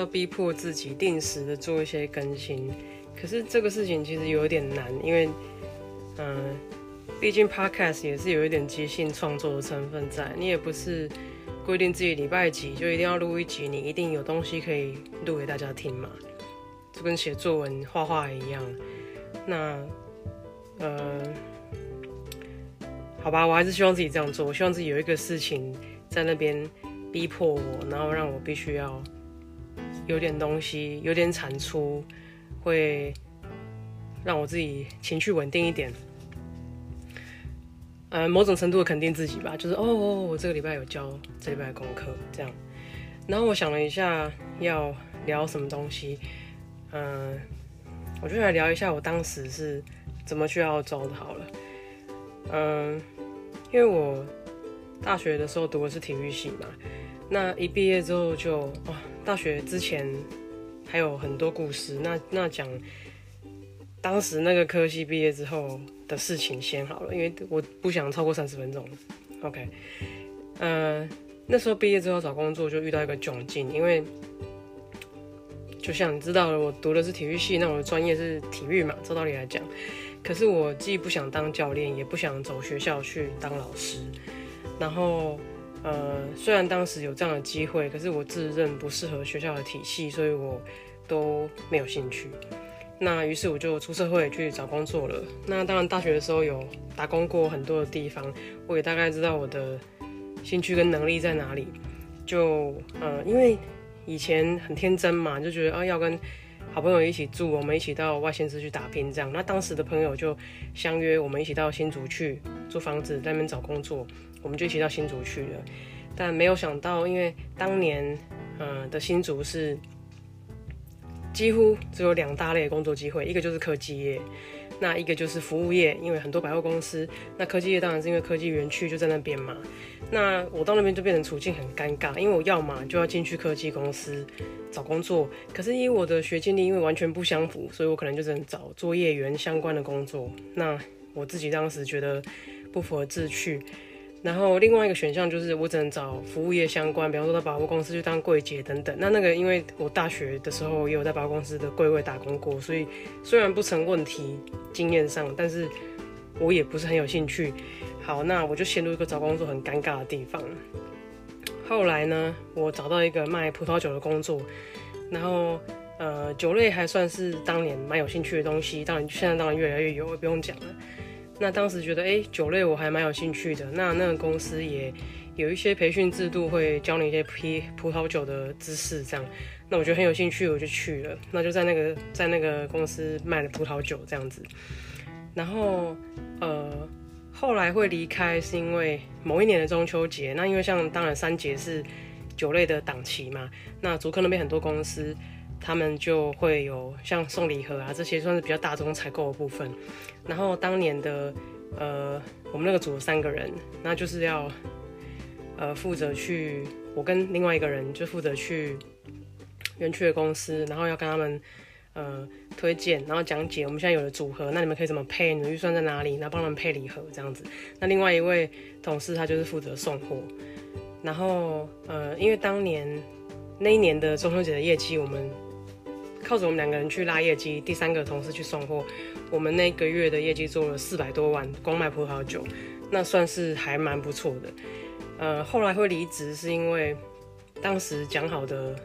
要逼迫自己定时的做一些更新。可是这个事情其实有点难，因为，嗯，毕竟 podcast 也是有一点即兴创作的成分在。你也不是规定自己礼拜几就一定要录一集，你一定有东西可以录给大家听嘛？就跟写作文、画画一样。那，呃，好吧，我还是希望自己这样做。我希望自己有一个事情在那边。逼迫我，然后让我必须要有点东西，有点产出，会让我自己情绪稳定一点。呃，某种程度的肯定自己吧，就是哦，我这个礼拜有交这礼拜的功课，这样。然后我想了一下要聊什么东西，嗯，我就来聊一下我当时是怎么去澳洲的。好了，嗯，因为我大学的时候读的是体育系嘛。那一毕业之后就啊，大学之前还有很多故事。那那讲当时那个科系毕业之后的事情先好了，因为我不想超过三十分钟。OK，呃，那时候毕业之后找工作就遇到一个窘境，因为就像你知道了，我读的是体育系，那我的专业是体育嘛，照道理来讲，可是我既不想当教练，也不想走学校去当老师，然后。呃，虽然当时有这样的机会，可是我自认不适合学校的体系，所以我都没有兴趣。那于是我就出社会去找工作了。那当然，大学的时候有打工过很多的地方，我也大概知道我的兴趣跟能力在哪里。就呃，因为以前很天真嘛，就觉得啊要跟好朋友一起住，我们一起到外县市去打拼这样。那当时的朋友就相约我们一起到新竹去租房子，在那边找工作。我们就一起到新竹去了，但没有想到，因为当年，嗯的新竹是几乎只有两大类工作机会，一个就是科技业，那一个就是服务业，因为很多百货公司，那科技业当然是因为科技园区就在那边嘛。那我到那边就变成处境很尴尬，因为我要嘛就要进去科技公司找工作，可是因为我的学经历因为完全不相符，所以我可能就只能找作业员相关的工作。那我自己当时觉得不符合志趣。然后另外一个选项就是我只能找服务业相关，比方说到百货公司去当柜姐等等。那那个因为我大学的时候也有在百货公司的柜位打工过，所以虽然不成问题经验上，但是我也不是很有兴趣。好，那我就陷入一个找工作很尴尬的地方。后来呢，我找到一个卖葡萄酒的工作，然后呃酒类还算是当年蛮有兴趣的东西，当然现在当然越来越有，不用讲了。那当时觉得，哎，酒类我还蛮有兴趣的。那那个公司也有一些培训制度，会教你一些批葡萄酒的知识，这样。那我觉得很有兴趣，我就去了。那就在那个在那个公司卖了葡萄酒这样子。然后，呃，后来会离开是因为某一年的中秋节。那因为像当然三节是酒类的档期嘛。那竹科那边很多公司。他们就会有像送礼盒啊这些算是比较大众采购的部分。然后当年的呃，我们那个组三个人，那就是要呃负责去，我跟另外一个人就负责去园区的公司，然后要跟他们呃推荐，然后讲解我们现在有的组合，那你们可以怎么配，你的预算在哪里，然后帮他们配礼盒这样子。那另外一位同事他就是负责送货，然后呃，因为当年那一年的中秋节的业绩，我们靠着我们两个人去拉业绩，第三个同事去送货，我们那个月的业绩做了四百多万，光卖葡萄酒，那算是还蛮不错的。呃，后来会离职是因为当时讲好的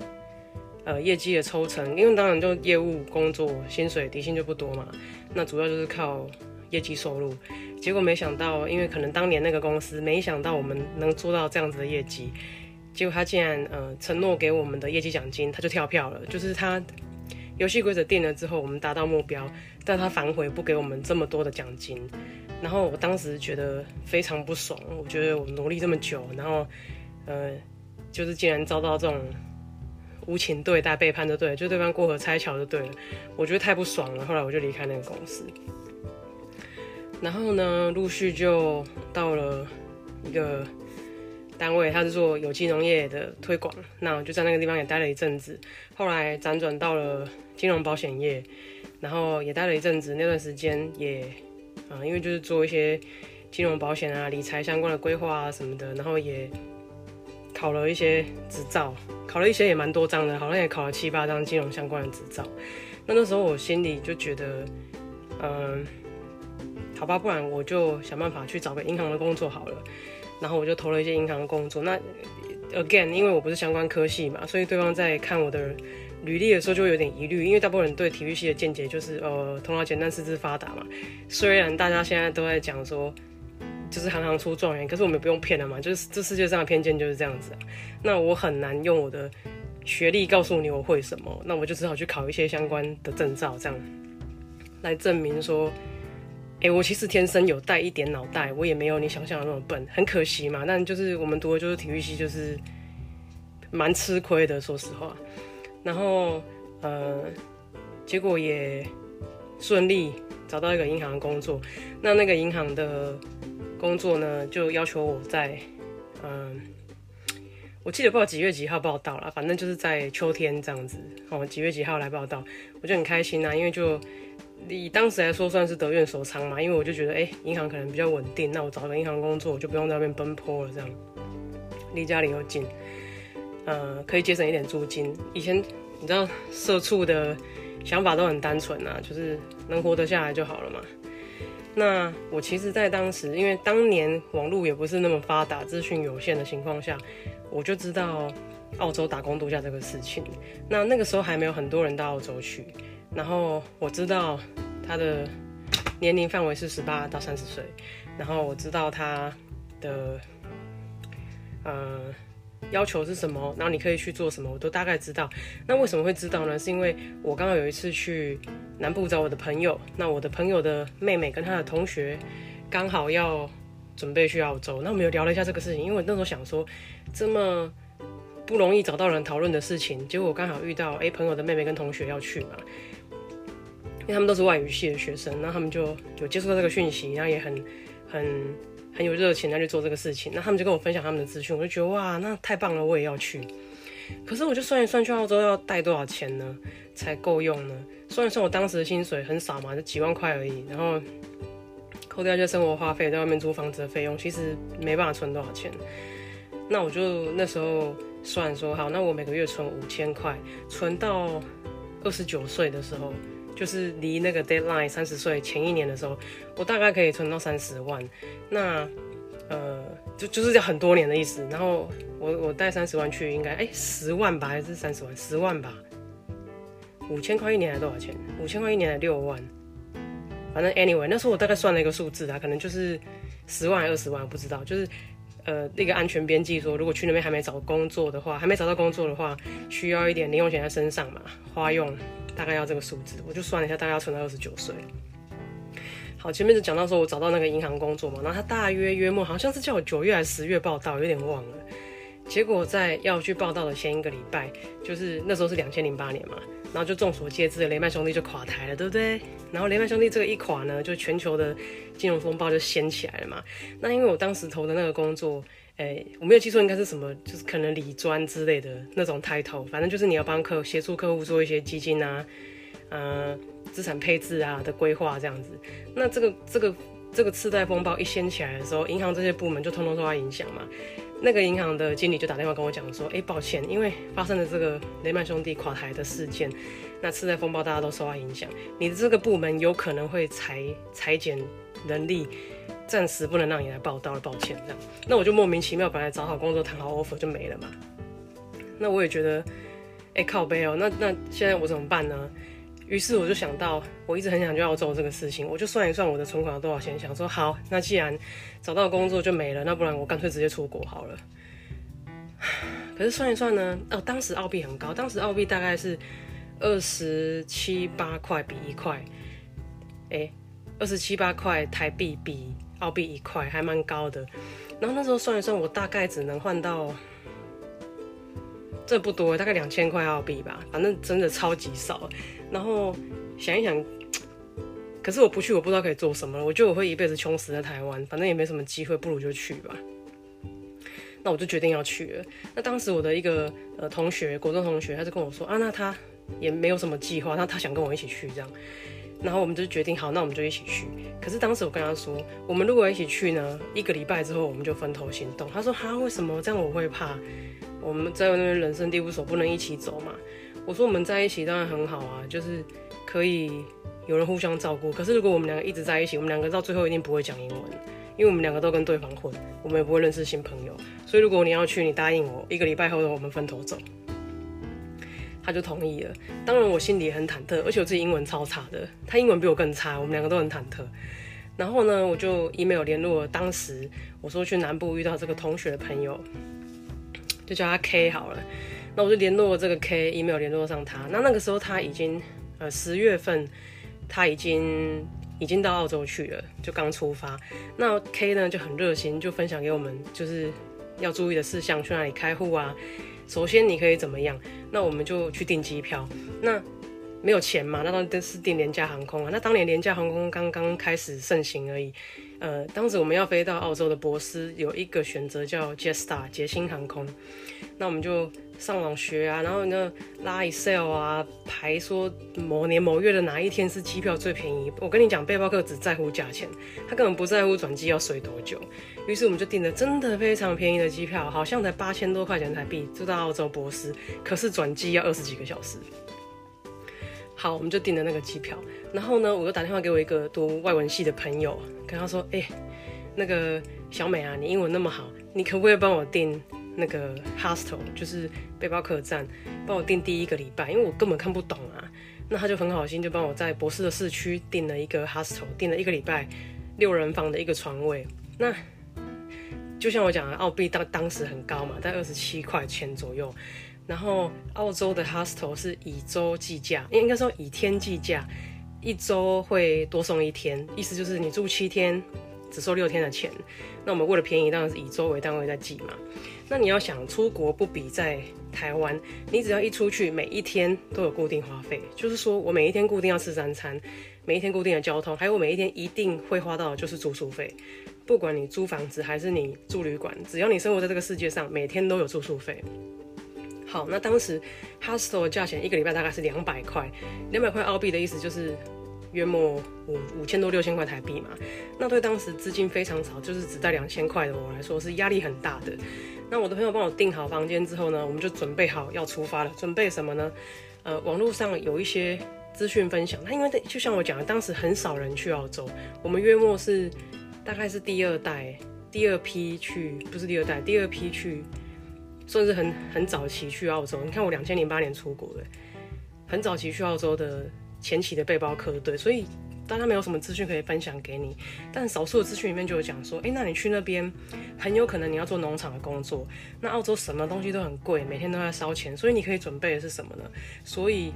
呃业绩的抽成，因为当然就业务工作薪水底薪就不多嘛，那主要就是靠业绩收入。结果没想到，因为可能当年那个公司没想到我们能做到这样子的业绩，结果他竟然呃承诺给我们的业绩奖金，他就跳票了，就是他。游戏规则定了之后，我们达到目标，但他反悔不给我们这么多的奖金，然后我当时觉得非常不爽。我觉得我努力这么久，然后，呃，就是竟然遭到这种无情对待、背叛就对，就对方过河拆桥就对了。我觉得太不爽了，后来我就离开那个公司。然后呢，陆续就到了一个单位，他是做有机农业的推广，那我就在那个地方也待了一阵子。后来辗转到了金融保险业，然后也待了一阵子。那段时间也啊，因为就是做一些金融保险啊、理财相关的规划啊什么的，然后也考了一些执照，考了一些也蛮多张的，好像也考了七八张金融相关的执照。那那时候我心里就觉得，嗯。好吧，不然我就想办法去找个银行的工作好了。然后我就投了一些银行的工作。那 again，因为我不是相关科系嘛，所以对方在看我的履历的时候就会有点疑虑。因为大部分人对体育系的见解就是呃头脑简单四肢发达嘛。虽然大家现在都在讲说就是行行出状元，可是我们不用骗了嘛，就是这世界上的偏见就是这样子。那我很难用我的学历告诉你我会什么，那我就只好去考一些相关的证照，这样来证明说。哎，我其实天生有带一点脑袋，我也没有你想象的那么笨，很可惜嘛。但就是我们读的就是体育系，就是蛮吃亏的，说实话。然后呃，结果也顺利找到一个银行工作。那那个银行的工作呢，就要求我在嗯，我记得不知道几月几号报道了，反正就是在秋天这样子哦，几月几号来报道，我就很开心呐，因为就。以当时来说，算是得愿所偿嘛，因为我就觉得，哎，银行可能比较稳定，那我找个银行工作，我就不用在外面奔波了，这样离家里又近，呃，可以节省一点租金。以前你知道，社畜的想法都很单纯啊，就是能活得下来就好了嘛。那我其实，在当时，因为当年网络也不是那么发达，资讯有限的情况下，我就知道澳洲打工度假这个事情。那那个时候还没有很多人到澳洲去。然后我知道他的年龄范围是十八到三十岁，然后我知道他的呃要求是什么，然后你可以去做什么，我都大概知道。那为什么会知道呢？是因为我刚刚有一次去南部找我的朋友，那我的朋友的妹妹跟他的同学刚好要准备去澳洲，那我们有聊了一下这个事情。因为我那时候想说，这么不容易找到人讨论的事情，结果我刚好遇到，哎，朋友的妹妹跟同学要去嘛。因为他们都是外语系的学生，那他们就有接触到这个讯息，然后也很很很有热情，要去做这个事情。那他们就跟我分享他们的资讯，我就觉得哇，那太棒了，我也要去。可是我就算一算，去澳洲要带多少钱呢，才够用呢？算一算，我当时的薪水很少嘛，就几万块而已，然后扣掉一些生活花费，在外面租房子的费用，其实没办法存多少钱。那我就那时候算说，好，那我每个月存五千块，存到二十九岁的时候。就是离那个 deadline 三十岁前一年的时候，我大概可以存到三十万。那呃，就就是这很多年的意思。然后我我带三十万去，应该哎十万吧，还是三十万？十万吧。五千块一年还多少钱？五千块一年才六万。反正 anyway，那时候我大概算了一个数字啊，可能就是十万还二十万，不知道。就是呃那个安全边际说，如果去那边还没找工作的话，还没找到工作的话，需要一点零用钱在身上嘛，花用。大概要这个数字，我就算了一下，大概要存到二十九岁。好，前面就讲到说我找到那个银行工作嘛，然后他大约约莫好像是叫我九月还是十月报道，有点忘了。结果在要去报道的前一个礼拜，就是那时候是两千零八年嘛，然后就众所皆知的雷曼兄弟就垮台了，对不对？然后雷曼兄弟这个一垮呢，就全球的金融风暴就掀起来了嘛。那因为我当时投的那个工作。哎，我没有记错，应该是什么，就是可能理专之类的那种 title，反正就是你要帮客协助客户做一些基金啊，呃，资产配置啊的规划这样子。那这个这个这个次贷风暴一掀起来的时候，银行这些部门就通通受到影响嘛。那个银行的经理就打电话跟我讲说，哎，抱歉，因为发生了这个雷曼兄弟垮台的事件，那次贷风暴大家都受到影响，你的这个部门有可能会裁裁减人力。暂时不能让你来报道了，抱歉，这样，那我就莫名其妙，本来找好工作、谈好 offer 就没了嘛。那我也觉得，哎，靠背哦，那那现在我怎么办呢？于是我就想到，我一直很想去澳洲这个事情，我就算一算我的存款有多少钱，想说好，那既然找到工作就没了，那不然我干脆直接出国好了。可是算一算呢，哦，当时澳币很高，当时澳币大概是二十七八块比一块，哎，二十七八块台币比。澳币一块还蛮高的，然后那时候算一算，我大概只能换到这不多，大概两千块澳币吧，反正真的超级少。然后想一想，可是我不去，我不知道可以做什么了。我觉得我会一辈子穷死在台湾，反正也没什么机会，不如就去吧。那我就决定要去了。那当时我的一个呃同学，国中同学，他就跟我说啊，那他也没有什么计划，那他想跟我一起去这样。然后我们就决定好，那我们就一起去。可是当时我跟他说，我们如果一起去呢，一个礼拜之后我们就分头行动。他说哈，为什么这样我会怕？我们在那边人生地不熟，不能一起走嘛。我说我们在一起当然很好啊，就是可以有人互相照顾。可是如果我们两个一直在一起，我们两个到最后一定不会讲英文，因为我们两个都跟对方混，我们也不会认识新朋友。所以如果你要去，你答应我，一个礼拜后我们分头走。他就同意了。当然我心里很忐忑，而且我自己英文超差的，他英文比我更差，我们两个都很忐忑。然后呢，我就 email 联络当时我说去南部遇到这个同学的朋友，就叫他 K 好了。那我就联络这个 K，email 联络上他。那那个时候他已经呃十月份他已经已经到澳洲去了，就刚出发。那 K 呢就很热心，就分享给我们就是要注意的事项，去哪里开户啊。首先你可以怎么样？那我们就去订机票。那没有钱嘛？那当然是订廉价航空啊。那当年廉价航空刚刚开始盛行而已。呃，当时我们要飞到澳洲的博斯，有一个选择叫 Jetstar 捷星航空。那我们就上网学啊，然后呢拉 Excel 啊，排说某年某月的哪一天是机票最便宜。我跟你讲，背包客只在乎价钱，他根本不在乎转机要睡多久。于是我们就订了真的非常便宜的机票，好像才八千多块钱台币就到澳洲博斯，可是转机要二十几个小时。好，我们就订了那个机票。然后呢，我又打电话给我一个读外文系的朋友，跟他说：“哎，那个小美啊，你英文那么好，你可不可以帮我订那个 hostel，就是背包客栈，帮我订第一个礼拜？因为我根本看不懂啊。”那他就很好心，就帮我在博士的市区订了一个 hostel，订了一个礼拜六人房的一个床位。那就像我讲的，澳币当当时很高嘛，在二十七块钱左右。然后澳洲的 hostel 是以周计价，应该说以天计价，一周会多送一天，意思就是你住七天，只收六天的钱。那我们为了便宜，当然是以周为单位在计嘛。那你要想出国不比在台湾，你只要一出去，每一天都有固定花费，就是说我每一天固定要吃三餐，每一天固定的交通，还有我每一天一定会花到就是住宿费。不管你租房子还是你住旅馆，只要你生活在这个世界上，每天都有住宿费。好，那当时 hostel 的价钱一个礼拜大概是两百块，两百块澳币的意思就是约莫五五千多六千块台币嘛。那对当时资金非常少，就是只带两千块的我来说是压力很大的。那我的朋友帮我订好房间之后呢，我们就准备好要出发了。准备什么呢？呃，网络上有一些资讯分享。那因为就像我讲的，当时很少人去澳洲，我们约莫是。大概是第二代、第二批去，不是第二代，第二批去，算是很很早期去澳洲。你看我两千零八年出国的，很早期去澳洲的前期的背包客，对，所以大家没有什么资讯可以分享给你。但少数的资讯里面就有讲说，哎，那你去那边很有可能你要做农场的工作，那澳洲什么东西都很贵，每天都在烧钱，所以你可以准备的是什么呢？所以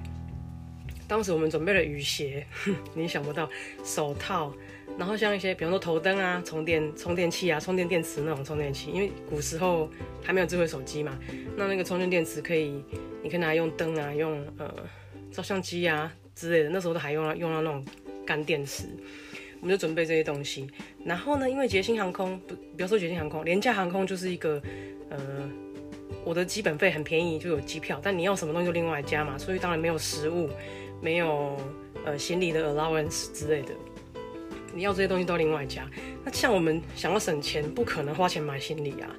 当时我们准备了雨鞋，你想不到手套。然后像一些，比方说头灯啊、充电充电器啊、充电电池那种充电器，因为古时候还没有智慧手机嘛，那那个充电电池可以，你可以拿来用灯啊、用呃照相机啊之类的，那时候都还用到用到那种干电池，我们就准备这些东西。然后呢，因为捷星航空不，比方说捷星航空，廉价航空就是一个呃，我的基本费很便宜就有机票，但你要什么东西就另外加嘛，所以当然没有食物，没有呃行李的 allowance 之类的。你要这些东西都另外加，那像我们想要省钱，不可能花钱买行李啊，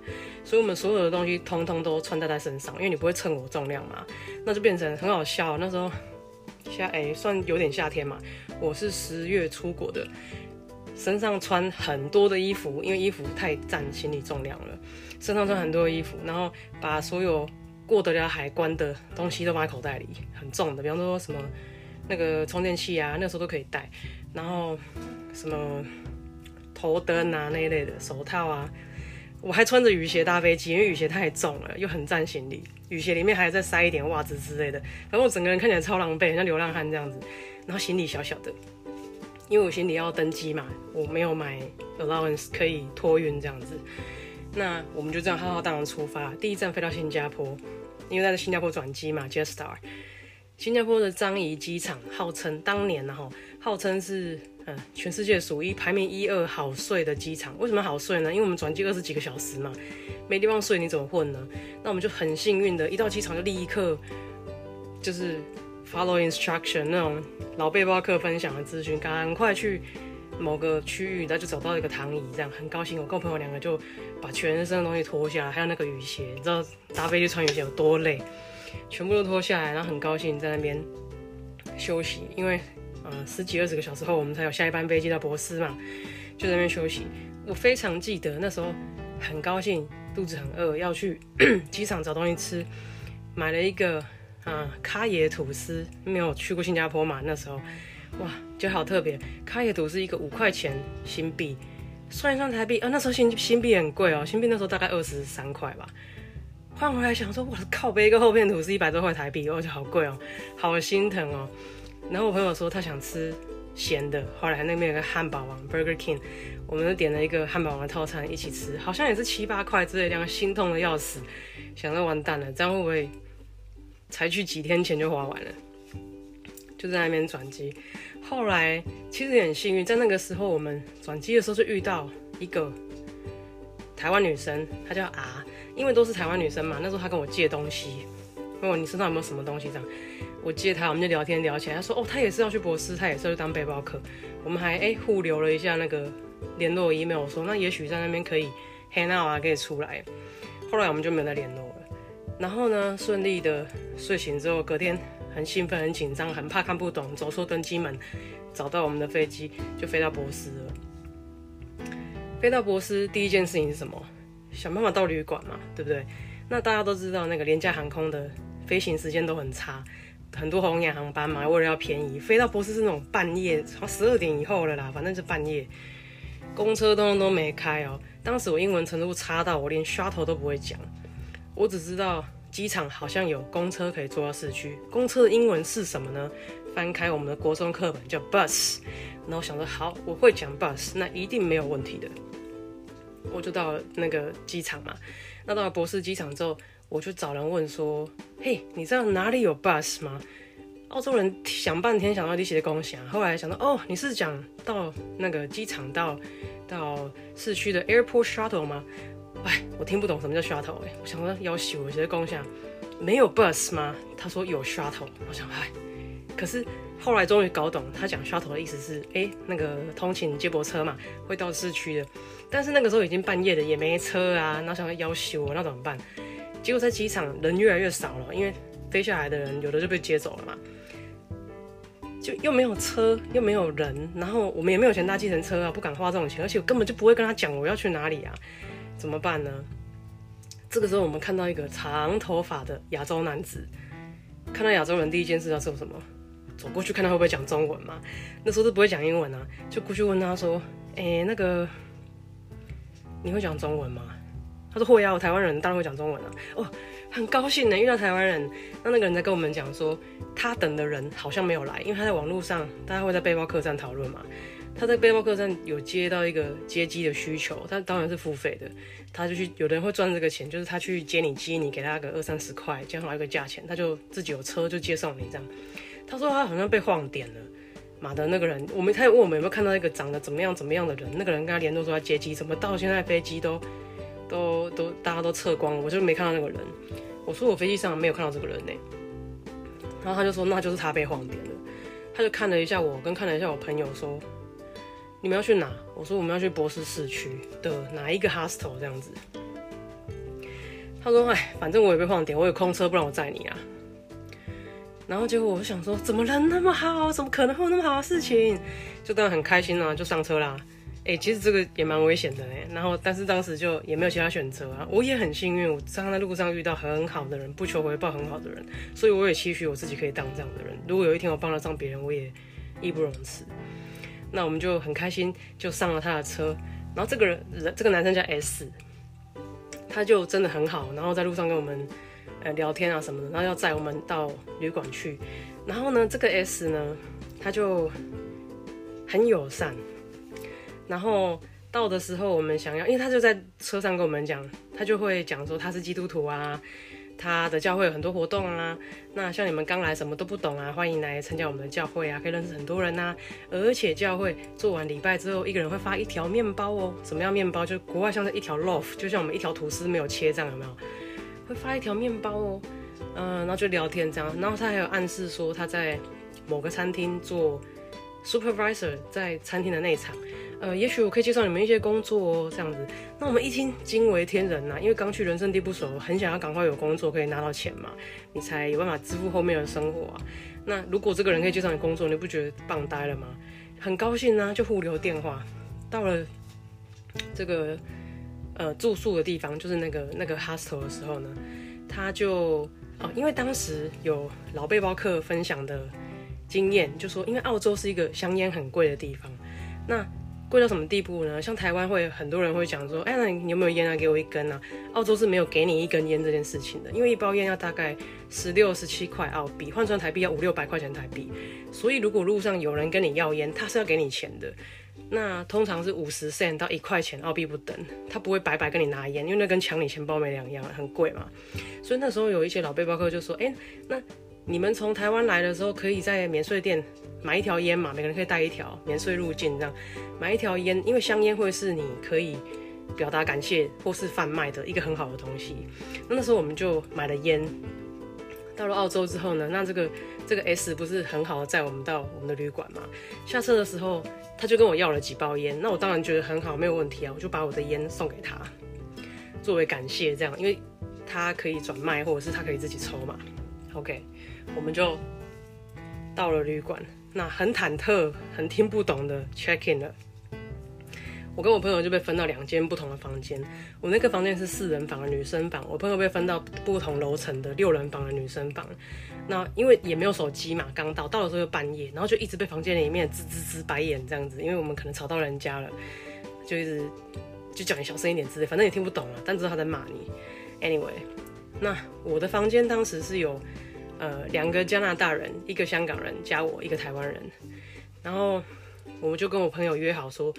所以我们所有的东西通通都穿戴在身上，因为你不会称我重量嘛，那就变成很好笑。那时候夏哎算有点夏天嘛，我是十月出国的，身上穿很多的衣服，因为衣服太占行李重量了，身上穿很多衣服，然后把所有过得了海关的东西都放在口袋里，很重的，比方说什么那个充电器啊，那时候都可以带，然后。什么头灯啊那一类的手套啊，我还穿着雨鞋搭飞机，因为雨鞋太重了，又很占行李。雨鞋里面还再塞一点袜子之类的，反正我整个人看起来超狼狈，像流浪汉这样子。然后行李小小的，因为我行李要登机嘛，我没有买 allowance 可以托运这样子。那我们就这样浩浩荡荡出发，第一站飞到新加坡，因为在新加坡转机嘛，Jetstar。新加坡的樟宜机场号称当年呢，哈，号称是嗯全世界数一排名一二好睡的机场。为什么好睡呢？因为我们转机二十几个小时嘛，没地方睡，你怎么混呢？那我们就很幸运的，一到机场就立刻就是 follow instruction 那种老背包客分享的资讯，赶快去某个区域，那就找到一个躺椅，这样很高兴。我跟我朋友两个就把全身的东西脱下来，还有那个雨鞋，你知道搭飞机穿雨鞋有多累？全部都脱下来，然后很高兴在那边休息，因为呃十几二十个小时后我们才有下一班飞机到博斯嘛，就在那边休息。我非常记得那时候很高兴，肚子很饿，要去 机场找东西吃，买了一个啊咖椰吐司。没有去过新加坡嘛，那时候哇，觉得好特别。咖椰吐司一个五块钱新币，算一算台币啊，那时候新新币很贵哦，新币那时候大概二十三块吧。换回来想说，我靠，背一个厚片吐司一百多块台币，我觉得好贵哦，好心疼哦。然后我朋友说他想吃咸的，后来那边有个汉堡王 Burger King，我们就点了一个汉堡王的套餐一起吃，好像也是七八块之类，两个心痛的要死，想到完蛋了，这样会不会才去几天前就花完了？就在那边转机。后来其实也很幸运，在那个时候我们转机的时候就遇到一个台湾女生，她叫啊。因为都是台湾女生嘛，那时候她跟我借东西，问我你身上有没有什么东西这样，我借他，我们就聊天聊起来。他说哦，他也是要去博斯，他也是要去当背包客。我们还哎互留了一下那个联络 email，说那也许在那边可以 hang out 啊，可以出来。后来我们就没有再联络了。然后呢，顺利的睡醒之后，隔天很兴奋、很紧张、很怕看不懂，走错登机门，找到我们的飞机就飞到博斯了。飞到博斯第一件事情是什么？想办法到旅馆嘛，对不对？那大家都知道，那个廉价航空的飞行时间都很差，很多红眼航班嘛，为了要便宜，飞到波斯是那种半夜，十二点以后了啦，反正是半夜，公车通通都没开哦。当时我英文程度差到我连 shot 都不会讲，我只知道机场好像有公车可以坐到市区，公车的英文是什么呢？翻开我们的国中课本叫 bus，然后想着好，我会讲 bus，那一定没有问题的。我就到了那个机场嘛，那到了博士机场之后，我就找人问说：“嘿，你知道哪里有 bus 吗？”澳洲人想半天想到你写的共享，后来想到哦，你是讲到那个机场到到市区的 airport shuttle 吗？哎，我听不懂什么叫 shuttle 哎，我想说要写我写的共享没有 bus 吗？他说有 shuttle，我想哎，可是。后来终于搞懂，他讲 shuttle 的意思是，哎，那个通勤接驳车嘛，会到市区的。但是那个时候已经半夜了，也没车啊，然后想要修，那怎么办？结果在机场人越来越少了，因为飞下来的人有的就被接走了嘛，就又没有车，又没有人，然后我们也没有钱搭计程车啊，不敢花这种钱，而且我根本就不会跟他讲我要去哪里啊，怎么办呢？这个时候我们看到一个长头发的亚洲男子，看到亚洲人第一件事要做什么？走过去看他会不会讲中文嘛？那时候是不会讲英文啊，就过去问他说：“哎，那个你会讲中文吗？”他说：“会啊，我台湾人当然会讲中文啊。”哦，很高兴能遇到台湾人。那那个人在跟我们讲说，他等的人好像没有来，因为他在网络上，大家会在背包客栈讨论嘛。他在背包客栈有接到一个接机的需求，他当然是付费的，他就去，有的人会赚这个钱，就是他去接你接你，给他个二三十块，讲好一个价钱，他就自己有车就接送你这样。他说他好像被晃点了，马的那个人，我们他问我们有没有看到一个长得怎么样怎么样的人，那个人跟他联络说他接机，怎么到现在飞机都都都大家都撤光了，我就没看到那个人。我说我飞机上没有看到这个人呢，然后他就说那就是他被晃点了，他就看了一下我，跟看了一下我朋友说你们要去哪？我说我们要去博斯市区的哪一个 hostel 这样子。他说哎，反正我也被晃点，我有空车，不然我载你啊。然后结果我就想说，怎么人那么好？怎么可能会有那么好的事情？就当然很开心啊，就上车啦。哎，其实这个也蛮危险的哎。然后，但是当时就也没有其他选择啊。我也很幸运，我常常在路上遇到很好的人，不求回报很好的人。所以我也期许我自己可以当这样的人。如果有一天我帮得上别人，我也义不容辞。那我们就很开心，就上了他的车。然后这个人，这个男生叫 S，他就真的很好。然后在路上跟我们。呃，聊天啊什么的，然后要载我们到旅馆去。然后呢，这个 S 呢，他就很友善。然后到的时候，我们想要，因为他就在车上跟我们讲，他就会讲说他是基督徒啊，他的教会有很多活动啊。那像你们刚来什么都不懂啊，欢迎来参加我们的教会啊，可以认识很多人呐。而且教会做完礼拜之后，一个人会发一条面包哦。什么样面包？就国外像是一条 loaf，就像我们一条吐司没有切这样，有没有？会发一条面包哦。嗯，然后就聊天这样。然后他还有暗示说他在某个餐厅做 supervisor，在餐厅的内场。呃，也许我可以介绍你们一些工作哦，这样子。那我们一听惊为天人呐，因为刚去人生地不熟，很想要赶快有工作可以拿到钱嘛，你才有办法支付后面的生活啊。那如果这个人可以介绍你工作，你不觉得棒呆了吗？很高兴啊，就互留电话。到了这个呃住宿的地方，就是那个那个 hostel 的时候呢，他就哦，因为当时有老背包客分享的经验，就说因为澳洲是一个香烟很贵的地方，那。贵到什么地步呢？像台湾会很多人会讲说，哎，那你有没有烟啊？给我一根啊！澳洲是没有给你一根烟这件事情的，因为一包烟要大概十六、十七块澳币，换算台币要五六百块钱台币。所以如果路上有人跟你要烟，他是要给你钱的。那通常是五十 cent 到一块钱澳币不等，他不会白白跟你拿烟，因为那跟抢你钱包没两样，很贵嘛。所以那时候有一些老背包客就说，哎，那你们从台湾来的时候，可以在免税店。买一条烟嘛，每个人可以带一条，免税入境这样。买一条烟，因为香烟会是你可以表达感谢或是贩卖的一个很好的东西。那那时候我们就买了烟。到了澳洲之后呢，那这个这个 S 不是很好的载我们到我们的旅馆嘛？下车的时候他就跟我要了几包烟，那我当然觉得很好，没有问题啊，我就把我的烟送给他，作为感谢这样，因为他可以转卖或者是他可以自己抽嘛。OK，我们就到了旅馆。那很忐忑、很听不懂的 check in 了。我跟我朋友就被分到两间不同的房间。我那个房间是四人房的女生房，我朋友被分到不同楼层的六人房的女生房。那因为也没有手机嘛，刚到到的时候又半夜，然后就一直被房间里面吱吱吱白眼这样子，因为我们可能吵到人家了，就一直就讲你小声一点之类，反正也听不懂了，但知道他在骂你。Anyway，那我的房间当时是有。呃，两个加拿大人，一个香港人加我，一个台湾人，然后我们就跟我朋友约好说，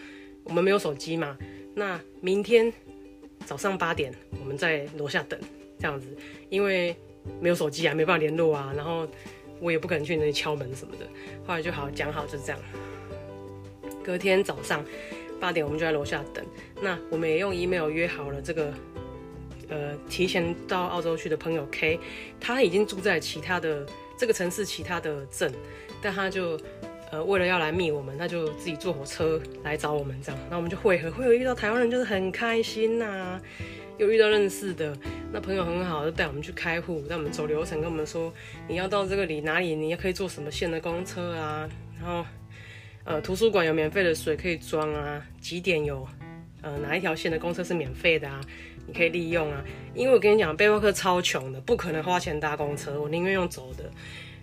我们没有手机嘛，那明天早上八点我们在楼下等，这样子，因为没有手机啊，没办法联络啊，然后我也不可能去那里敲门什么的，后来就好讲好就这样，隔天早上八点我们就在楼下等，那我们也用 email 约好了这个。呃，提前到澳洲去的朋友 K，他已经住在其他的这个城市其他的镇，但他就呃为了要来密我们，他就自己坐火车来找我们这样，那我们就会合，会有遇到台湾人就是很开心呐，又遇到认识的那朋友很好，就带我们去开户，带我们走流程，跟我们说你要到这个里哪里，你也可以坐什么线的公车啊，然后呃图书馆有免费的水可以装啊，几点有呃哪一条线的公车是免费的啊。你可以利用啊，因为我跟你讲，背包客超穷的，不可能花钱搭公车，我宁愿用走的。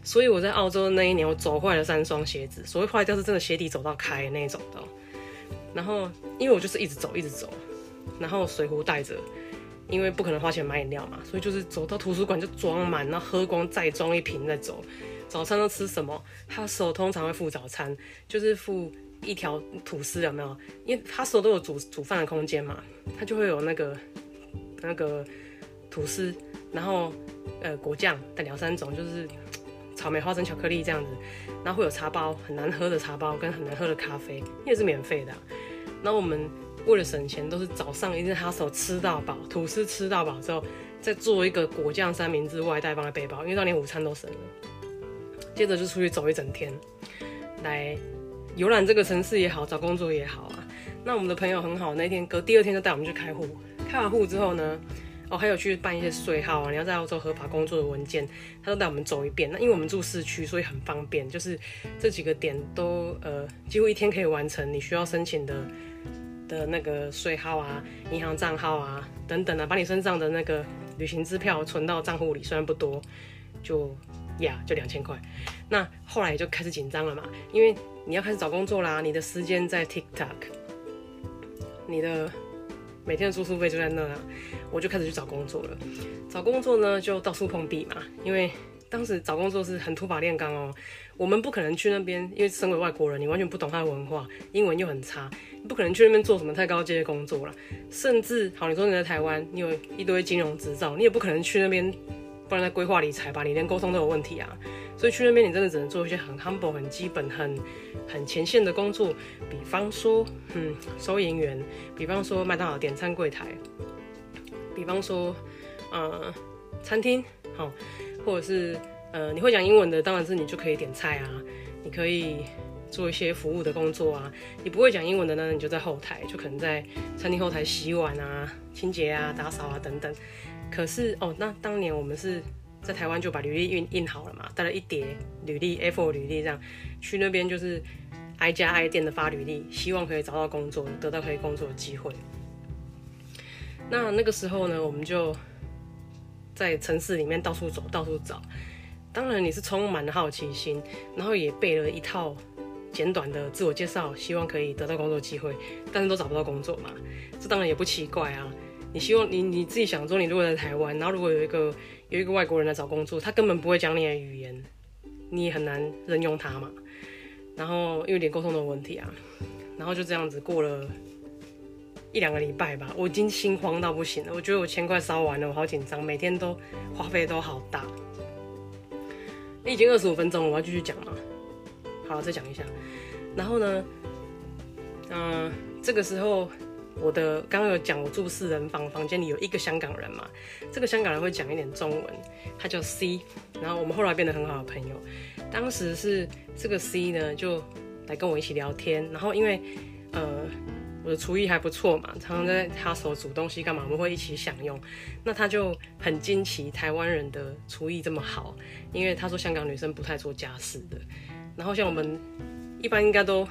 所以我在澳洲那一年，我走坏了三双鞋子。所谓坏掉是真的鞋底走到开那种的。然后因为我就是一直走，一直走，然后水壶带着，因为不可能花钱买饮料嘛，所以就是走到图书馆就装满，然后喝光再装一瓶再走。早餐都吃什么？他手通常会付早餐，就是付一条吐司，有没有？因为他手都有煮煮饭的空间嘛，他就会有那个。那个吐司，然后呃果酱的两三种，就是草莓、花生、巧克力这样子，然后会有茶包，很难喝的茶包跟很难喝的咖啡，也是免费的。那我们为了省钱，都是早上一定他手吃到饱，吐司吃到饱之后，再做一个果酱三明治外带放在背包，因为到连午餐都省了。接着就出去走一整天，来游览这个城市也好，找工作也好啊。那我们的朋友很好，那天隔第二天就带我们去开户。开完户之后呢，哦，还有去办一些税号啊，你要在澳洲合法工作的文件，他都带我们走一遍。那因为我们住市区，所以很方便，就是这几个点都呃几乎一天可以完成你需要申请的的那个税号啊、银行账号啊等等啊，把你身上的那个旅行支票存到账户里，虽然不多，就呀就两千块。那后来就开始紧张了嘛，因为你要开始找工作啦，你的时间在 TikTok，你的。每天的住宿费就在那啊，我就开始去找工作了。找工作呢，就到处碰壁嘛。因为当时找工作是很土法炼钢哦，我们不可能去那边，因为身为外国人，你完全不懂他的文化，英文又很差，你不可能去那边做什么太高阶的工作了。甚至，好，你说你在台湾，你有一堆金融执照，你也不可能去那边不然在规划理财吧，你连沟通都有问题啊。所以去那边你真的只能做一些很 humble、很基本、很很前线的工作，比方说，嗯，收银员，比方说麦当劳点餐柜台，比方说，呃，餐厅，好，或者是呃，你会讲英文的，当然是你就可以点菜啊，你可以做一些服务的工作啊。你不会讲英文的呢，你就在后台，就可能在餐厅后台洗碗啊、清洁啊、打扫啊等等。可是哦，那当年我们是。在台湾就把履历印印好了嘛，带了一叠履历 A4 履历这样去那边就是挨家挨店的发履历，希望可以找到工作，得到可以工作的机会。那那个时候呢，我们就在城市里面到处走，到处找。当然你是充满了好奇心，然后也背了一套简短的自我介绍，希望可以得到工作机会，但是都找不到工作嘛，这当然也不奇怪啊。你希望你你自己想说，你如果在台湾，然后如果有一个有一个外国人来找工作，他根本不会讲你的语言，你也很难任用他嘛。然后因为连沟通的问题啊，然后就这样子过了一两个礼拜吧，我已经心慌到不行了。我觉得我钱快烧完了，我好紧张，每天都花费都好大。已经二十五分钟了，我要继续讲嘛。好，再讲一下。然后呢，嗯，这个时候。我的刚刚有讲，我住四人房，房间里有一个香港人嘛。这个香港人会讲一点中文，他叫 C。然后我们后来变得很好的朋友。当时是这个 C 呢，就来跟我一起聊天。然后因为呃我的厨艺还不错嘛，常常在他手煮东西干嘛，我们会一起享用。那他就很惊奇台湾人的厨艺这么好，因为他说香港女生不太做家事的。然后像我们一般应该都。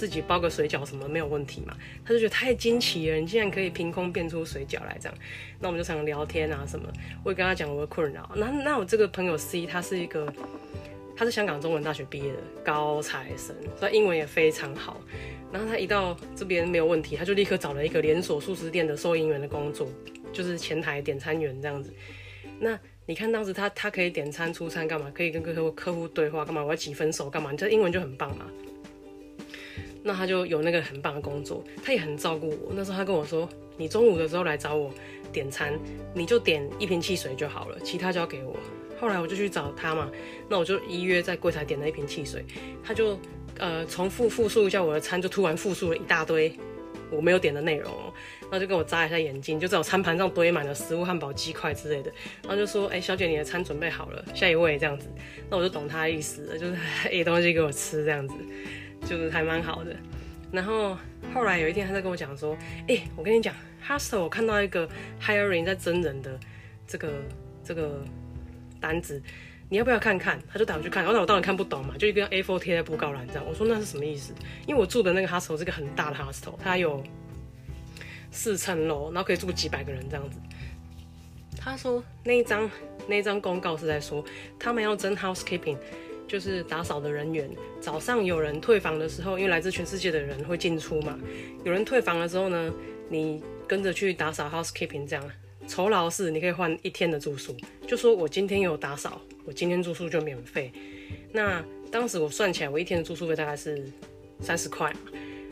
自己包个水饺什么没有问题嘛？他就觉得太惊奇了，你竟然可以凭空变出水饺来这样。那我们就常常聊天啊什么，我也跟他讲我的困扰。那那我这个朋友 C，他是一个，他是香港中文大学毕业的高材生，所以英文也非常好。然后他一到这边没有问题，他就立刻找了一个连锁素食店的收银员的工作，就是前台点餐员这样子。那你看当时他他可以点餐出餐干嘛？可以跟客户客户对话干嘛？我要几分熟干嘛？这英文就很棒嘛。那他就有那个很棒的工作，他也很照顾我。那时候他跟我说：“你中午的时候来找我点餐，你就点一瓶汽水就好了，其他交给我。”后来我就去找他嘛，那我就依约在柜台点了一瓶汽水，他就呃重复复述一下我的餐，就突然复述了一大堆我没有点的内容，然后就跟我眨一下眼睛，就在我餐盘上堆满了食物、汉堡、鸡块之类的，然后就说：“哎，小姐，你的餐准备好了，下一位这样子。”那我就懂他的意思了，就是 哎东西给我吃这样子。就是还蛮好的，然后后来有一天他在跟我讲说，哎，我跟你讲，Hustle 我看到一个 hiring 在真人的这个这个单子，你要不要看看？他就带我去看，然后我当然看不懂嘛，就一个 A4 贴在布告栏这样。我说那是什么意思？因为我住的那个 Hustle 是个很大的 Hustle，它有四层楼，然后可以住几百个人这样子。他说那一张那一张公告是在说他们要争 housekeeping。就是打扫的人员，早上有人退房的时候，因为来自全世界的人会进出嘛，有人退房了之后呢，你跟着去打扫 housekeeping 这样，酬劳是你可以换一天的住宿，就说我今天有打扫，我今天住宿就免费。那当时我算起来，我一天的住宿费大概是三十块嘛，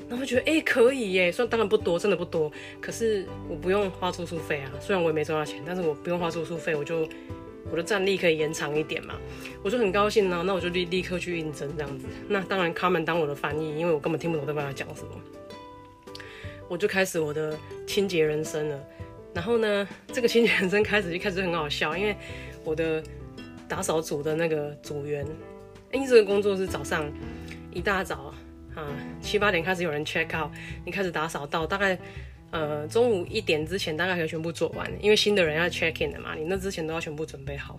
然后觉得哎可以耶，算当然不多，真的不多，可是我不用花住宿费啊，虽然我也没赚到钱，但是我不用花住宿费，我就。我的战力可以延长一点嘛？我就很高兴呢，那我就立立刻去应征这样子。那当然，Carmen 当我的翻译，因为我根本听不懂对方在讲什么。我就开始我的清洁人生了。然后呢，这个清洁人生开始就开始很好笑，因为我的打扫组的那个组员，因为这个工作是早上一大早啊七八点开始有人 check out，你开始打扫到大概。呃，中午一点之前大概可以全部做完，因为新的人要 check in 的嘛，你那之前都要全部准备好。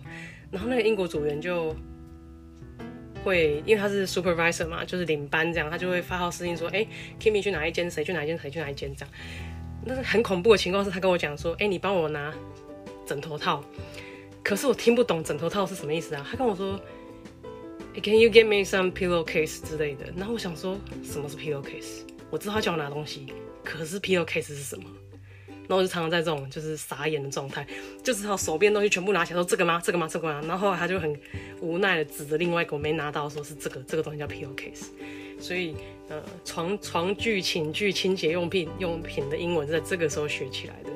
然后那个英国组员就会，因为他是 supervisor 嘛，就是领班这样，他就会发号施令说，哎，Kimmy 去哪一间，谁去哪一间，谁去哪一间这样。那是很恐怖的情况是，他跟我讲说，哎，你帮我拿枕头套。可是我听不懂枕头套是什么意思啊？他跟我说，Can you get me some pillowcase 之类的。然后我想说，什么是 pillowcase？我知道他叫我拿东西。可是 P O case 是什么？那我就常常在这种就是傻眼的状态，就只好手边东西全部拿起来说这个吗？这个吗？这个吗？然后后来他就很无奈的指着另外一个我没拿到，说是这个这个东西叫 P O case。所以呃床床具、寝具、清洁用品用品的英文是在这个时候学起来的。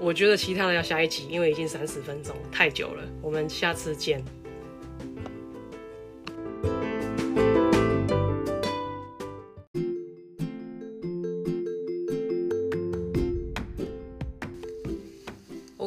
我觉得其他的要下一集，因为已经三十分钟，太久了。我们下次见。